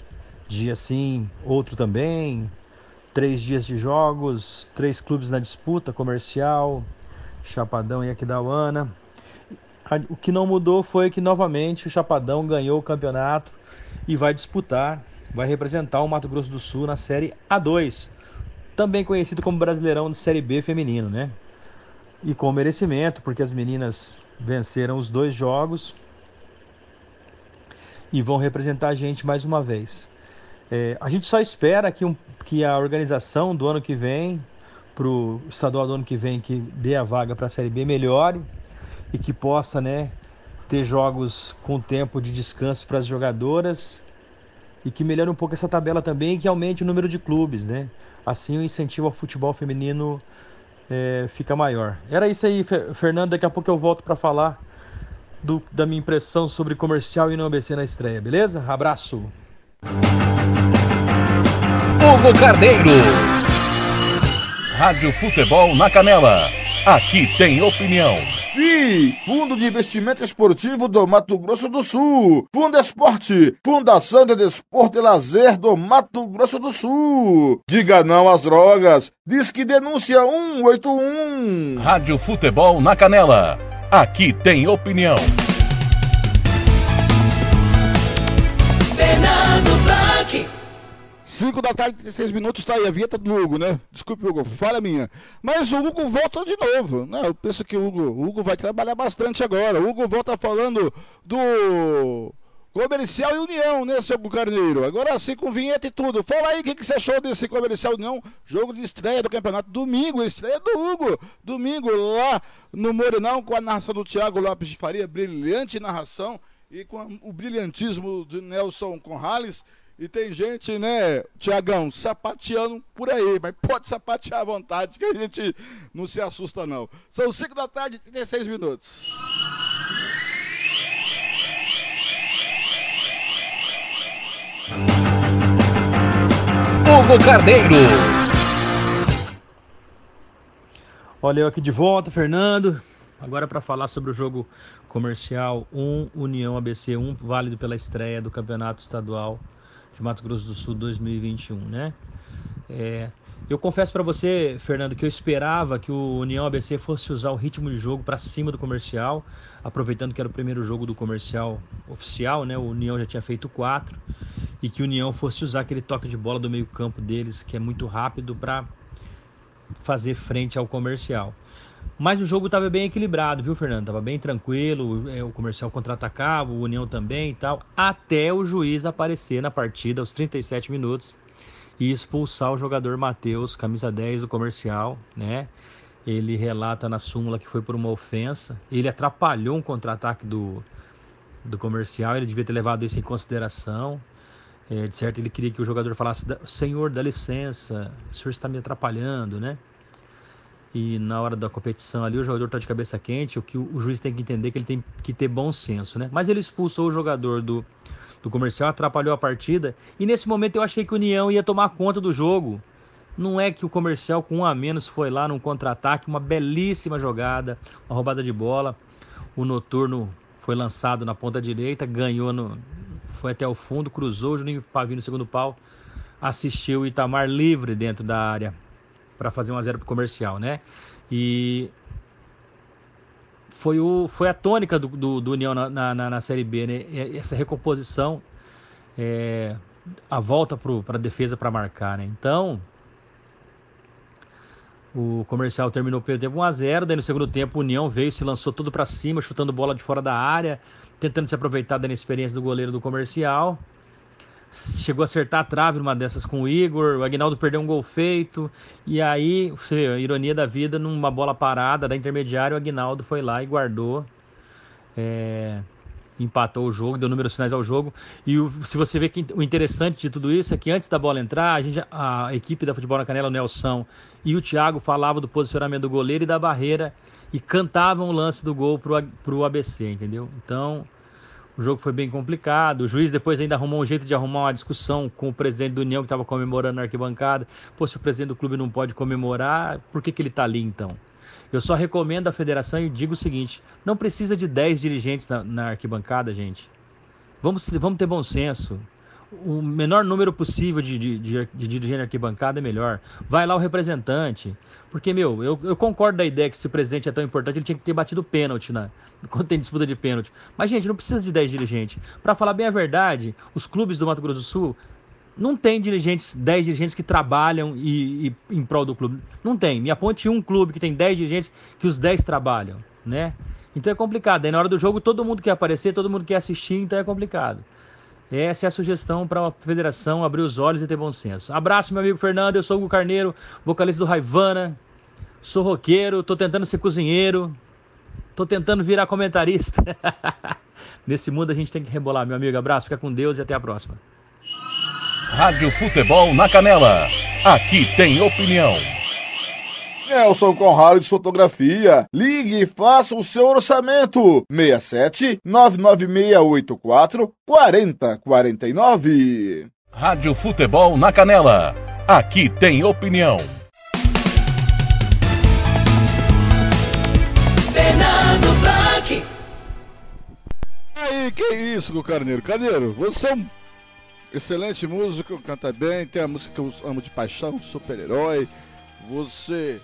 Dia sim, outro também. Três dias de jogos, três clubes na disputa comercial, Chapadão e Aquidauana. O que não mudou foi que novamente o Chapadão ganhou o campeonato e vai disputar, vai representar o Mato Grosso do Sul na Série A2, também conhecido como Brasileirão de Série B feminino, né? E com merecimento, porque as meninas venceram os dois jogos e vão representar a gente mais uma vez. É, a gente só espera que, um, que a organização do ano que vem, para o estadual do ano que vem, que dê a vaga para a Série B, melhore e que possa né, ter jogos com tempo de descanso para as jogadoras e que melhore um pouco essa tabela também e que aumente o número de clubes. Né? Assim o incentivo ao futebol feminino é, fica maior. Era isso aí, Fernando. Daqui a pouco eu volto para falar do, da minha impressão sobre comercial e não ABC na estreia, beleza? Abraço! Hugo Carneiro. Rádio Futebol na Canela. Aqui tem opinião. E Fundo de Investimento Esportivo do Mato Grosso do Sul. Fundo Esporte. Fundação de Desporto e Lazer do Mato Grosso do Sul. Diga não às drogas. Diz que denúncia 181. Rádio Futebol na Canela. Aqui tem opinião. Fernando Blanc. 5 da tarde, 36 minutos, tá aí a vinheta do Hugo, né? Desculpe, Hugo, falha minha. Mas o Hugo volta de novo, né? Eu penso que o Hugo, o Hugo vai trabalhar bastante agora. O Hugo volta falando do Comercial e União, né, seu Carneiro? Agora sim, com vinheta e tudo. Fala aí o que, que você achou desse Comercial União. Jogo de estreia do campeonato. Domingo, estreia do Hugo. Domingo, lá no Morenão, com a narração do Thiago Lopes de Faria. Brilhante narração. E com o brilhantismo de Nelson Conrales. E tem gente, né, Tiagão, sapateando por aí, mas pode sapatear à vontade, que a gente não se assusta, não. São 5 da tarde e 36 minutos. Hugo Carneiro. Olha eu aqui de volta, Fernando. Agora para falar sobre o jogo comercial 1 União ABC 1, válido pela estreia do Campeonato Estadual Mato Grosso do Sul 2021, né? É, eu confesso para você, Fernando, que eu esperava que o União ABC fosse usar o ritmo de jogo para cima do comercial, aproveitando que era o primeiro jogo do comercial oficial, né? O União já tinha feito quatro e que o União fosse usar aquele toque de bola do meio-campo deles, que é muito rápido, para fazer frente ao comercial. Mas o jogo estava bem equilibrado, viu, Fernando? Tava bem tranquilo, é, o comercial contra-atacava, o União também e tal, até o juiz aparecer na partida aos 37 minutos e expulsar o jogador Matheus, camisa 10 do comercial, né? Ele relata na súmula que foi por uma ofensa. Ele atrapalhou um contra-ataque do, do comercial, ele devia ter levado isso em consideração. É, de certo, ele queria que o jogador falasse: Senhor, dá licença, o senhor está me atrapalhando, né? E na hora da competição ali, o jogador está de cabeça quente. O que o, juiz tem que entender é que ele tem que ter bom senso, né? Mas ele expulsou o jogador do, do comercial, atrapalhou a partida. E nesse momento eu achei que o União ia tomar conta do jogo. Não é que o comercial com um a menos foi lá num contra-ataque, uma belíssima jogada, uma roubada de bola. O noturno foi lançado na ponta direita, ganhou no, foi até o fundo, cruzou o Juninho Pavio no segundo pau, assistiu o Itamar livre dentro da área para fazer 1 a 0 pro comercial, né? E foi, o, foi a tônica do, do, do União na, na, na, Série B, né? Essa recomposição, é, a volta para a defesa para marcar, né? Então, o comercial terminou pelo tempo 1x0, daí no segundo tempo o União veio, se lançou tudo para cima, chutando bola de fora da área, tentando se aproveitar da inexperiência do goleiro do comercial. Chegou a acertar a trave numa dessas com o Igor, o Agnaldo perdeu um gol feito, e aí, você vê, a ironia da vida, numa bola parada da intermediária, o Agnaldo foi lá e guardou. É, empatou o jogo, deu números finais ao jogo. E o, se você vê que o interessante de tudo isso é que antes da bola entrar, a, gente, a equipe da Futebol na Canela, o Nelson e o Thiago falavam do posicionamento do goleiro e da barreira e cantavam o lance do gol pro, pro ABC, entendeu? Então, o jogo foi bem complicado. O juiz depois ainda arrumou um jeito de arrumar uma discussão com o presidente do União que estava comemorando na arquibancada. Pô, se o presidente do clube não pode comemorar, por que, que ele está ali então? Eu só recomendo à federação e digo o seguinte: não precisa de 10 dirigentes na, na arquibancada, gente. Vamos, vamos ter bom senso. O menor número possível de, de, de, de dirigente arquibancada é melhor. Vai lá o representante. Porque, meu, eu, eu concordo da ideia que se o presidente é tão importante, ele tinha que ter batido pênalti na, quando tem disputa de pênalti. Mas, gente, não precisa de 10 dirigentes. Para falar bem a verdade, os clubes do Mato Grosso do Sul não tem dirigentes, 10 dirigentes que trabalham e, e, em prol do clube. Não tem. Me aponte um clube que tem 10 dirigentes que os 10 trabalham, né? Então é complicado. Aí na hora do jogo todo mundo quer aparecer, todo mundo quer assistir, então é complicado. Essa é a sugestão para a federação abrir os olhos e ter bom senso. Abraço, meu amigo Fernando. Eu sou o Hugo Carneiro, vocalista do Raivana. Sou roqueiro, tô tentando ser cozinheiro. Tô tentando virar comentarista. Nesse mundo a gente tem que rebolar, meu amigo. Abraço, fica com Deus e até a próxima. Rádio Futebol na Canela. Aqui tem opinião. Nelson Conrado de Fotografia. Ligue e faça o seu orçamento. 67 99684 4049. Rádio Futebol na Canela. Aqui tem opinião. Fernando Blanc. Aí, que isso, Carneiro? Carneiro, você é um excelente músico, canta bem, tem a música que eu amo de paixão, super-herói. Você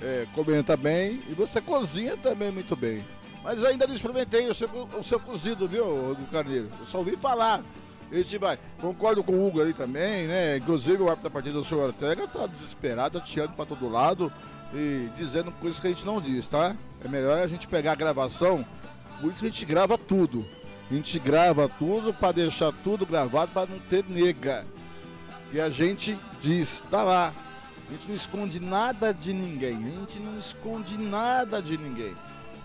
é, comenta bem e você cozinha também muito bem. Mas ainda não experimentei o seu, o seu cozido, viu, Carneiro? Eu só ouvi falar. A gente vai. Concordo com o Hugo ali também, né? Inclusive o árbitro da partida do senhor Ortega tá desesperado, atirando pra todo lado e dizendo coisas que a gente não diz, tá? É melhor a gente pegar a gravação, por isso que a gente grava tudo. A gente grava tudo para deixar tudo gravado para não ter nega. E a gente diz, tá lá. A gente não esconde nada de ninguém. A gente não esconde nada de ninguém.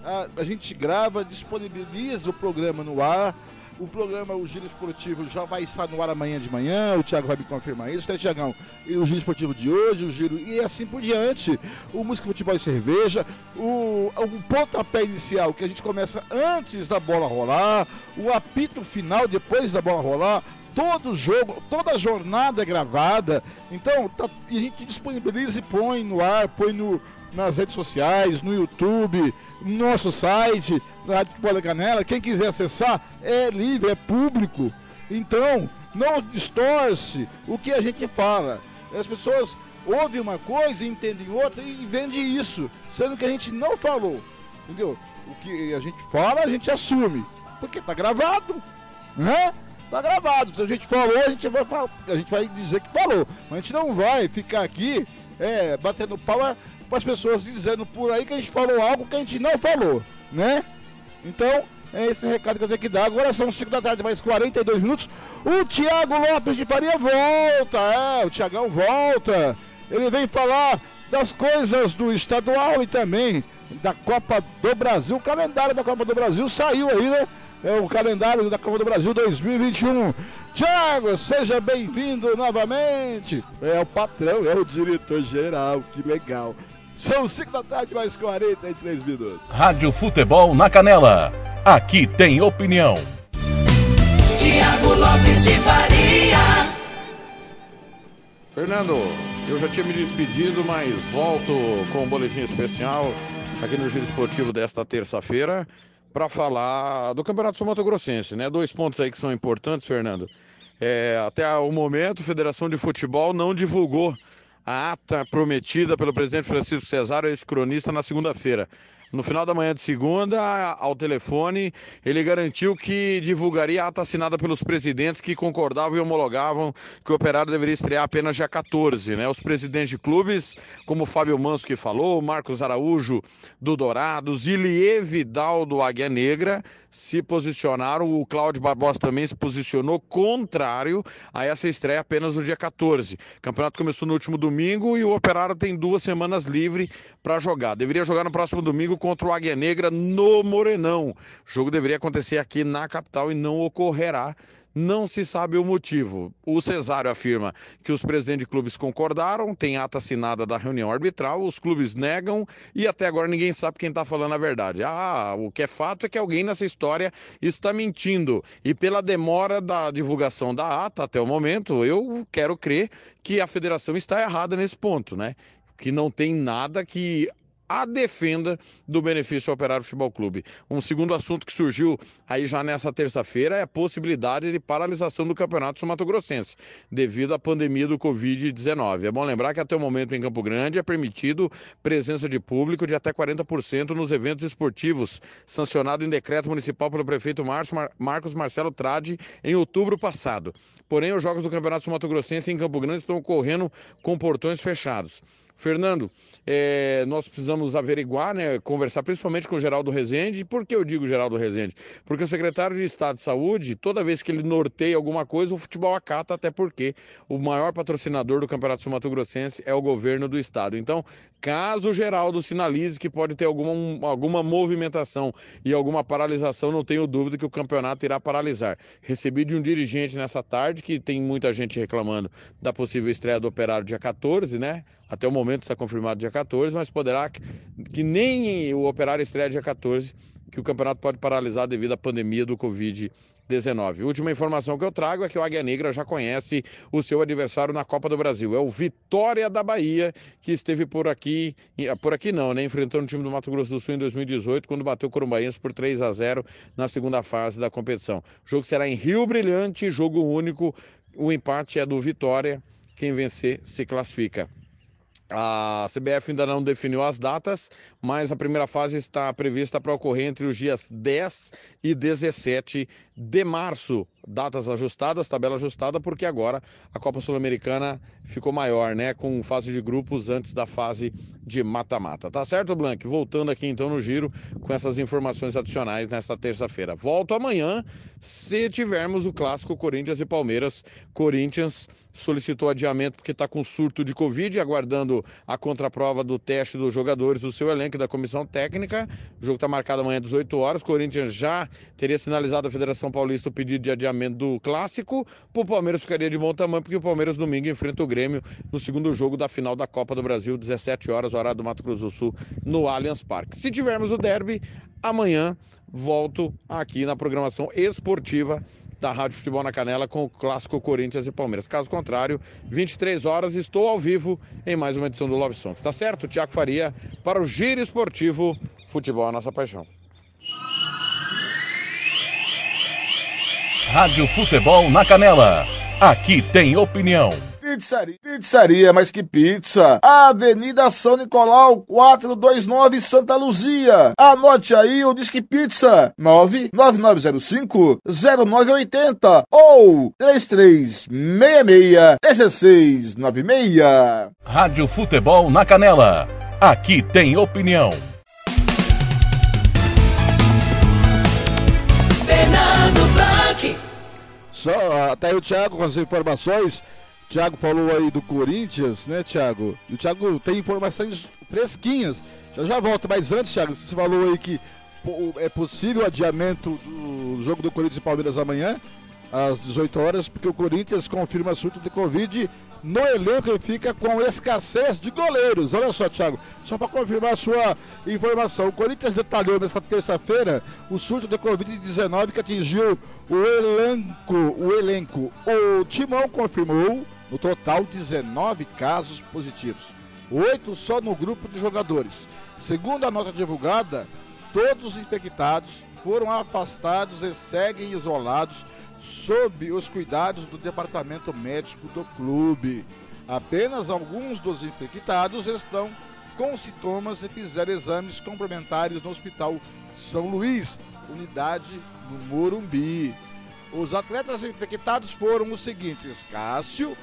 A, a gente grava, disponibiliza o programa no ar. O programa, o Giro Esportivo, já vai estar no ar amanhã de manhã. O Thiago vai me confirmar isso. Tá, Tiagão? E o Giro Esportivo de hoje, o Giro, e assim por diante. O Música Futebol e Cerveja, o, o pontapé inicial, que a gente começa antes da bola rolar, o apito final depois da bola rolar, todo jogo, toda jornada é gravada. Então, tá, a gente disponibiliza e põe no ar, põe no, nas redes sociais, no YouTube, no nosso site, na Rádio Futebol da Canela. Quem quiser acessar é livre, é público. Então, não distorce o que a gente fala. As pessoas ouvem uma coisa entendem outra e vendem isso, sendo que a gente não falou. Entendeu? O que a gente fala, a gente assume. Porque tá gravado. Né? Tá gravado. Se a gente falou, a gente vai, falar, a gente vai dizer que falou. Mas a gente não vai ficar aqui é, batendo pau para as pessoas dizendo por aí que a gente falou algo que a gente não falou, né? Então, é esse recado que eu tenho que dar. Agora são 5 da tarde, mais 42 minutos. O Thiago Lopes de Faria volta, é, o Thiagão volta. Ele vem falar das coisas do estadual e também da Copa do Brasil. O calendário da Copa do Brasil saiu aí, né? É o calendário da Copa do Brasil 2021. Thiago, seja bem-vindo novamente. É o patrão, é o diretor-geral, que legal. São 5 da tarde, mais 43 minutos. Rádio Futebol na Canela. Aqui tem opinião. Tiago Lopes de Faria. Fernando, eu já tinha me despedido, mas volto com um boletim especial aqui no Giro Esportivo desta terça-feira para falar do Campeonato Sul Mato Grossense, né? Dois pontos aí que são importantes, Fernando. É, até o momento, a Federação de Futebol não divulgou a ata prometida pelo presidente Francisco Cesário, ex-cronista, na segunda-feira. No final da manhã de segunda, ao telefone, ele garantiu que divulgaria a ata assinada pelos presidentes que concordavam e homologavam que o operário deveria estrear apenas dia 14. Né? Os presidentes de clubes, como Fábio Manso que falou, Marcos Araújo do Dourados, Ilie Vidal do Águia Negra, se posicionaram. O Cláudio Barbosa também se posicionou contrário a essa estreia apenas no dia 14. O campeonato começou no último domingo e o Operário tem duas semanas livre para jogar. Deveria jogar no próximo domingo contra o Águia Negra no Morenão. O jogo deveria acontecer aqui na capital e não ocorrerá. Não se sabe o motivo. O Cesário afirma que os presidentes de clubes concordaram, tem ata assinada da reunião arbitral, os clubes negam e até agora ninguém sabe quem está falando a verdade. Ah, o que é fato é que alguém nessa história está mentindo. E pela demora da divulgação da ata até o momento, eu quero crer que a federação está errada nesse ponto, né? Que não tem nada que a defenda do benefício ao Operário Futebol Clube. Um segundo assunto que surgiu aí já nessa terça-feira é a possibilidade de paralisação do Campeonato Mato Grossense, devido à pandemia do Covid-19. É bom lembrar que até o momento em Campo Grande é permitido presença de público de até 40% nos eventos esportivos, sancionado em decreto municipal pelo prefeito Marcos Marcelo Trade em outubro passado. Porém, os jogos do Campeonato Mato Grossense em Campo Grande estão ocorrendo com portões fechados. Fernando, é, nós precisamos averiguar, né, conversar principalmente com o Geraldo Rezende. Por que eu digo Geraldo Rezende? Porque o secretário de Estado de Saúde, toda vez que ele norteia alguma coisa, o futebol acata, até porque o maior patrocinador do Campeonato Sul Mato Grossense é o governo do Estado. Então, caso o Geraldo sinalize que pode ter alguma, alguma movimentação e alguma paralisação, não tenho dúvida que o campeonato irá paralisar. Recebi de um dirigente nessa tarde, que tem muita gente reclamando da possível estreia do Operário dia 14, né? Até o momento está confirmado dia 14, mas poderá que nem o Operário estreia dia 14, que o campeonato pode paralisar devido à pandemia do Covid-19. 19. Última informação que eu trago é que o Águia Negra já conhece o seu adversário na Copa do Brasil. É o Vitória da Bahia, que esteve por aqui, por aqui não, né? Enfrentando o time do Mato Grosso do Sul em 2018, quando bateu o Corumbaense por 3 a 0 na segunda fase da competição. O jogo será em Rio Brilhante, jogo único. O empate é do Vitória. Quem vencer se classifica. A CBF ainda não definiu as datas, mas a primeira fase está prevista para ocorrer entre os dias 10 e 17 de março. Datas ajustadas, tabela ajustada, porque agora a Copa Sul-Americana ficou maior, né? Com fase de grupos antes da fase de mata-mata. Tá certo, Blank? Voltando aqui então no giro com essas informações adicionais nesta terça-feira. Volto amanhã se tivermos o clássico Corinthians e Palmeiras. Corinthians solicitou adiamento porque está com surto de Covid, aguardando a contraprova do teste dos jogadores do seu elenco e da comissão técnica. O jogo está marcado amanhã às 18 horas. Corinthians já teria sinalizado à Federação Paulista o pedido de adiamento do clássico. O Palmeiras ficaria de bom tamanho, porque o Palmeiras domingo enfrenta o Grêmio no segundo jogo da final da Copa do Brasil, 17 horas, horário do Mato Grosso do Sul, no Allianz Parque. Se tivermos o derby, amanhã volto aqui na programação esportiva da Rádio Futebol na Canela com o clássico Corinthians e Palmeiras. Caso contrário, 23 horas, estou ao vivo em mais uma edição do Love Songs. Tá certo? Tiago Faria para o Giro Esportivo. Futebol é a nossa paixão. Rádio Futebol na Canela. Aqui tem opinião. Pizzaria, pizzaria, mas que pizza! Avenida São Nicolau, 429 Santa Luzia. Anote aí o Disque Pizza, 99905-0980 ou 3366-1696. Rádio Futebol na Canela. Aqui tem opinião. Só, até aí o Thiago com as informações. O Thiago falou aí do Corinthians, né, Thiago? E o Thiago tem informações fresquinhas. Já já volta, mas antes, Thiago, você falou aí que é possível adiamento do jogo do Corinthians e Palmeiras amanhã, às 18 horas, porque o Corinthians confirma surto de Covid no elenco e fica com escassez de goleiros. Olha só, Thiago, só para confirmar a sua informação. O Corinthians detalhou nessa terça-feira o surto de Covid-19 que atingiu o elenco. O elenco. O Timão confirmou no total 19 casos positivos, oito só no grupo de jogadores. Segundo a nota divulgada, todos os infectados foram afastados e seguem isolados sob os cuidados do departamento médico do clube. Apenas alguns dos infectados estão com sintomas e fizeram exames complementares no Hospital São Luís, unidade no Morumbi. Os atletas infectados foram os seguintes: Cássio,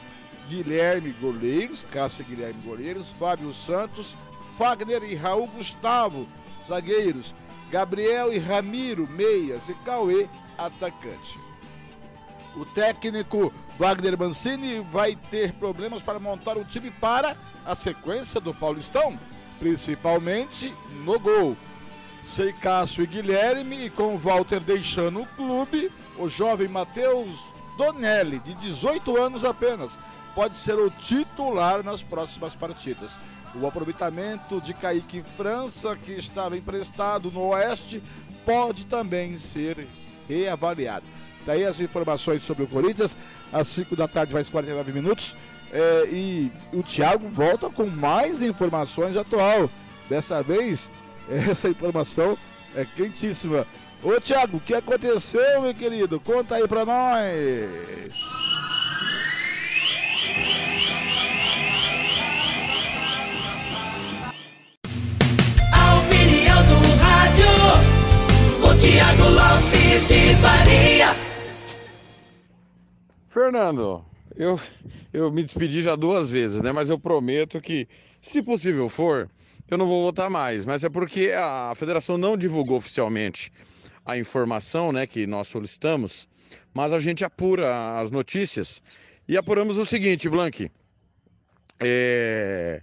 Guilherme Goleiros, Cássio Guilherme Goleiros, Fábio Santos, Fagner e Raul Gustavo, zagueiros, Gabriel e Ramiro, meias e Cauê, atacante. O técnico Wagner Mancini vai ter problemas para montar um time para a sequência do Paulistão, principalmente no gol. Sem Cássio e Guilherme e com Walter deixando o clube, o jovem Matheus Donelli, de 18 anos apenas, pode ser o titular nas próximas partidas. O aproveitamento de Kaique França, que estava emprestado no Oeste, pode também ser reavaliado. Daí as informações sobre o Corinthians, às 5 da tarde, mais 49 minutos. É, e o Thiago volta com mais informações atual. Dessa vez, essa informação é quentíssima. Ô Thiago, o que aconteceu, meu querido? Conta aí pra nós. Com Tiago Lopes de Faria. Fernando, eu, eu me despedi já duas vezes, né? Mas eu prometo que, se possível for, eu não vou votar mais. Mas é porque a federação não divulgou oficialmente a informação, né, que nós solicitamos. Mas a gente apura as notícias e apuramos o seguinte, Blank. É...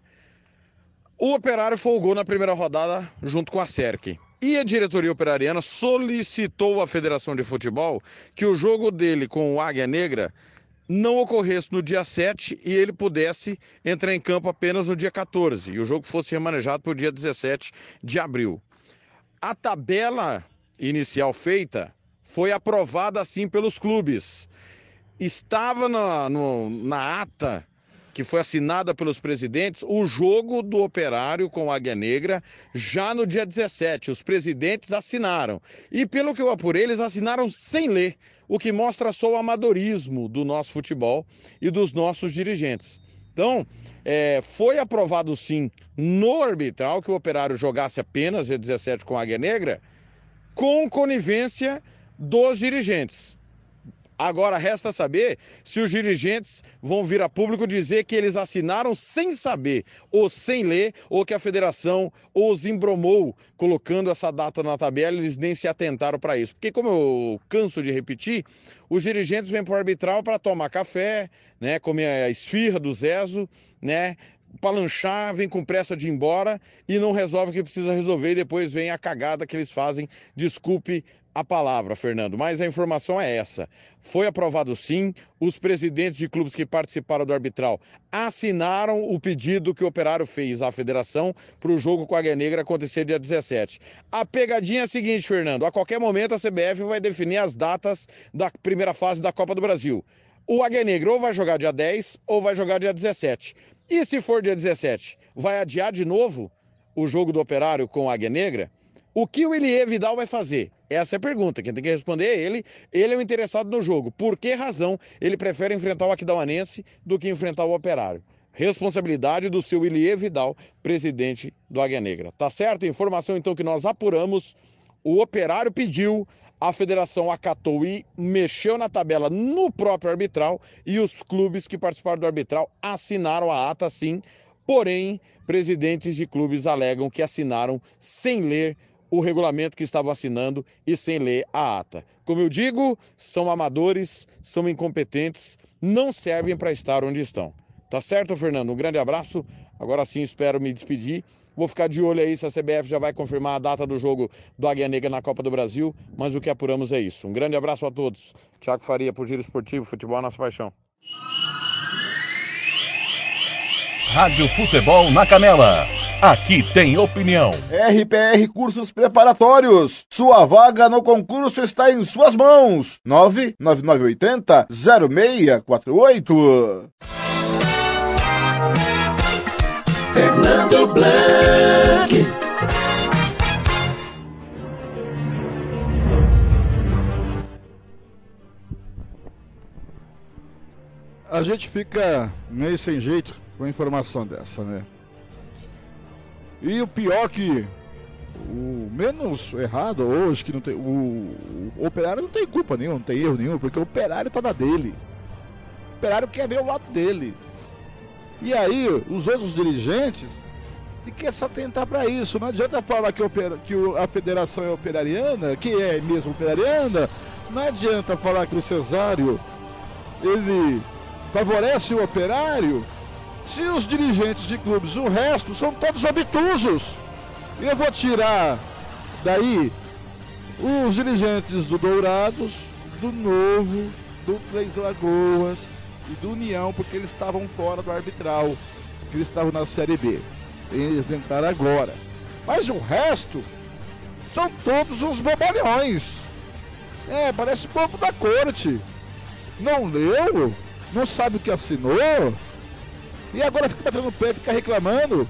O Operário folgou na primeira rodada junto com a SERC. E a diretoria operariana solicitou à Federação de Futebol que o jogo dele com o Águia Negra não ocorresse no dia 7 e ele pudesse entrar em campo apenas no dia 14 e o jogo fosse remanejado para o dia 17 de abril. A tabela inicial feita foi aprovada assim pelos clubes. Estava na, no, na ata que foi assinada pelos presidentes, o jogo do Operário com Águia Negra já no dia 17. Os presidentes assinaram. E pelo que eu apurei, eles assinaram sem ler, o que mostra só o amadorismo do nosso futebol e dos nossos dirigentes. Então, é, foi aprovado sim no arbitral que o Operário jogasse apenas dia 17 com Águia Negra, com conivência dos dirigentes. Agora resta saber se os dirigentes vão vir a público dizer que eles assinaram sem saber ou sem ler, ou que a federação os embromou colocando essa data na tabela, eles nem se atentaram para isso. Porque, como eu canso de repetir, os dirigentes vêm para o arbitral para tomar café, né, comer a esfirra do Zezo, né, para lanchar, vem com pressa de ir embora e não resolve o que precisa resolver e depois vem a cagada que eles fazem. Desculpe a palavra, Fernando, mas a informação é essa. Foi aprovado sim, os presidentes de clubes que participaram do arbitral assinaram o pedido que o Operário fez à federação para o jogo com a Águia Negra acontecer dia 17. A pegadinha é a seguinte, Fernando, a qualquer momento a CBF vai definir as datas da primeira fase da Copa do Brasil. O Águia Negra ou vai jogar dia 10 ou vai jogar dia 17. E se for dia 17, vai adiar de novo o jogo do Operário com a Águia Negra? O que o Elie Vidal vai fazer? Essa é a pergunta. Quem tem que responder é ele. Ele é o interessado no jogo. Por que razão ele prefere enfrentar o Aquidauanense do que enfrentar o Operário? Responsabilidade do seu Elie Vidal, presidente do Águia Negra. Tá certo? Informação então que nós apuramos. O Operário pediu, a federação acatou e mexeu na tabela no próprio arbitral e os clubes que participaram do arbitral assinaram a ata sim. Porém, presidentes de clubes alegam que assinaram sem ler o regulamento que estavam assinando e sem ler a ata. Como eu digo, são amadores, são incompetentes, não servem para estar onde estão. Tá certo, Fernando? Um grande abraço. Agora sim espero me despedir. Vou ficar de olho aí se a CBF já vai confirmar a data do jogo do Águia Negra na Copa do Brasil, mas o que apuramos é isso. Um grande abraço a todos. Tiago Faria, por Giro Esportivo, Futebol é Nossa Paixão. Rádio Futebol na Canela. Aqui tem opinião. RPR Cursos Preparatórios. Sua vaga no concurso está em suas mãos. 99980 0648. Fernando Blanc. A gente fica meio sem jeito com informação dessa, né? E o pior que o menos errado hoje que não tem o, o operário não tem culpa nenhuma, não tem erro nenhum, porque o operário tá na dele. O operário quer ver o lado dele. E aí, os outros dirigentes têm que se atentar para isso. Não adianta falar que, opera, que a federação é operariana, que é mesmo operariana. Não adianta falar que o Cesário ele favorece o operário se os dirigentes de clubes, o resto, são todos obtusos. Eu vou tirar daí os dirigentes do Dourados, do Novo, do Três Lagoas e do União, porque eles estavam fora do arbitral, porque eles estavam na Série B. Eles entraram agora. Mas o resto são todos os bobalhões. É, parece povo da corte. Não leu, não sabe o que assinou, e agora fica batendo o pé, fica reclamando.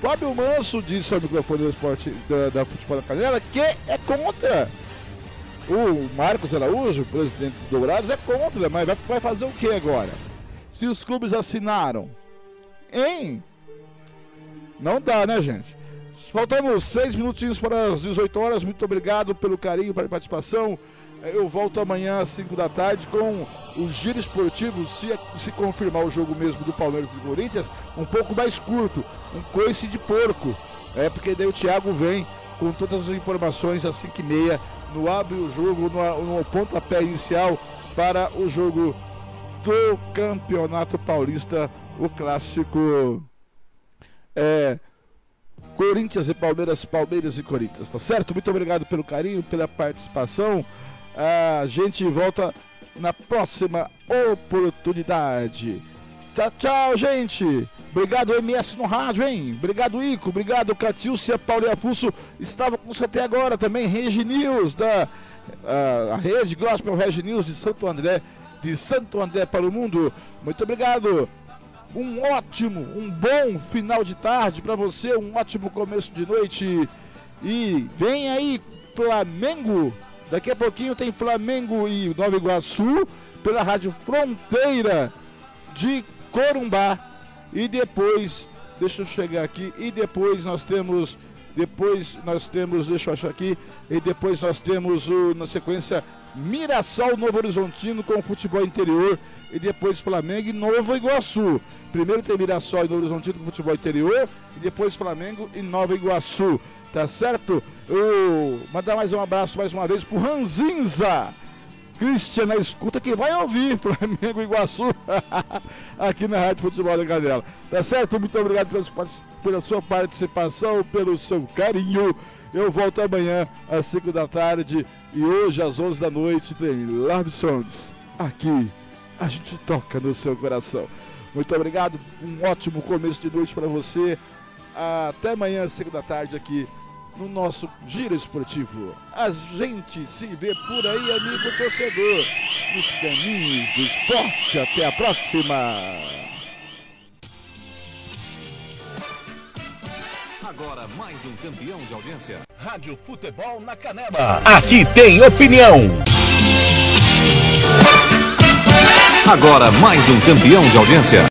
Fábio Manso disse ao microfone do esporte da, da Futebol da Canela que é contra. O Marcos Araújo, presidente do Dourados, é contra, mas vai, vai fazer o que agora? Se os clubes assinaram, hein? Não dá, né, gente? Faltamos seis minutinhos para as 18 horas. Muito obrigado pelo carinho, pela participação. Eu volto amanhã às 5 da tarde com o giro esportivo, se, se confirmar o jogo mesmo do Palmeiras e Corinthians, um pouco mais curto, um coice de porco. É porque daí o Thiago vem com todas as informações às 5 e meia no abre o jogo, no, no pontapé inicial para o jogo do Campeonato Paulista, o clássico é, Corinthians e Palmeiras, Palmeiras e Corinthians, tá certo? Muito obrigado pelo carinho, pela participação. A gente volta na próxima oportunidade. Tchau, tchau, gente. Obrigado, MS no rádio, hein? Obrigado, Ico. Obrigado, Catiúcia Paulo Afuso. Estava conosco até agora também. Regi News, da a rede Gospel Regi News de Santo André, de Santo André para o mundo. Muito obrigado. Um ótimo, um bom final de tarde para você. Um ótimo começo de noite. E vem aí, Flamengo Daqui a pouquinho tem Flamengo e Nova Iguaçu pela Rádio Fronteira de Corumbá. E depois, deixa eu chegar aqui, e depois nós temos, depois nós temos, deixa eu achar aqui, e depois nós temos o, na sequência Mirassol Novo Horizontino com futebol interior e depois Flamengo e Nova Iguaçu. Primeiro tem Mirassol e Novo Horizontino com futebol interior e depois Flamengo e Nova Iguaçu tá certo? Eu mandar mais um abraço mais uma vez pro Ranzinza. Cristian escuta que vai ouvir Flamengo Iguaçu aqui na Rádio Futebol da Canela. Tá certo? Muito obrigado pela sua participação, pelo seu carinho. Eu volto amanhã às 5 da tarde e hoje às 11 da noite tem Love Songs. Aqui a gente toca no seu coração. Muito obrigado, um ótimo começo de noite para você. Até amanhã às 5 da tarde aqui no nosso giro esportivo. A gente se vê por aí, amigo torcedor, nos caminhos do esporte. Até a próxima! Agora mais um campeão de audiência. Rádio Futebol na Canela. Aqui tem opinião. Agora mais um campeão de audiência.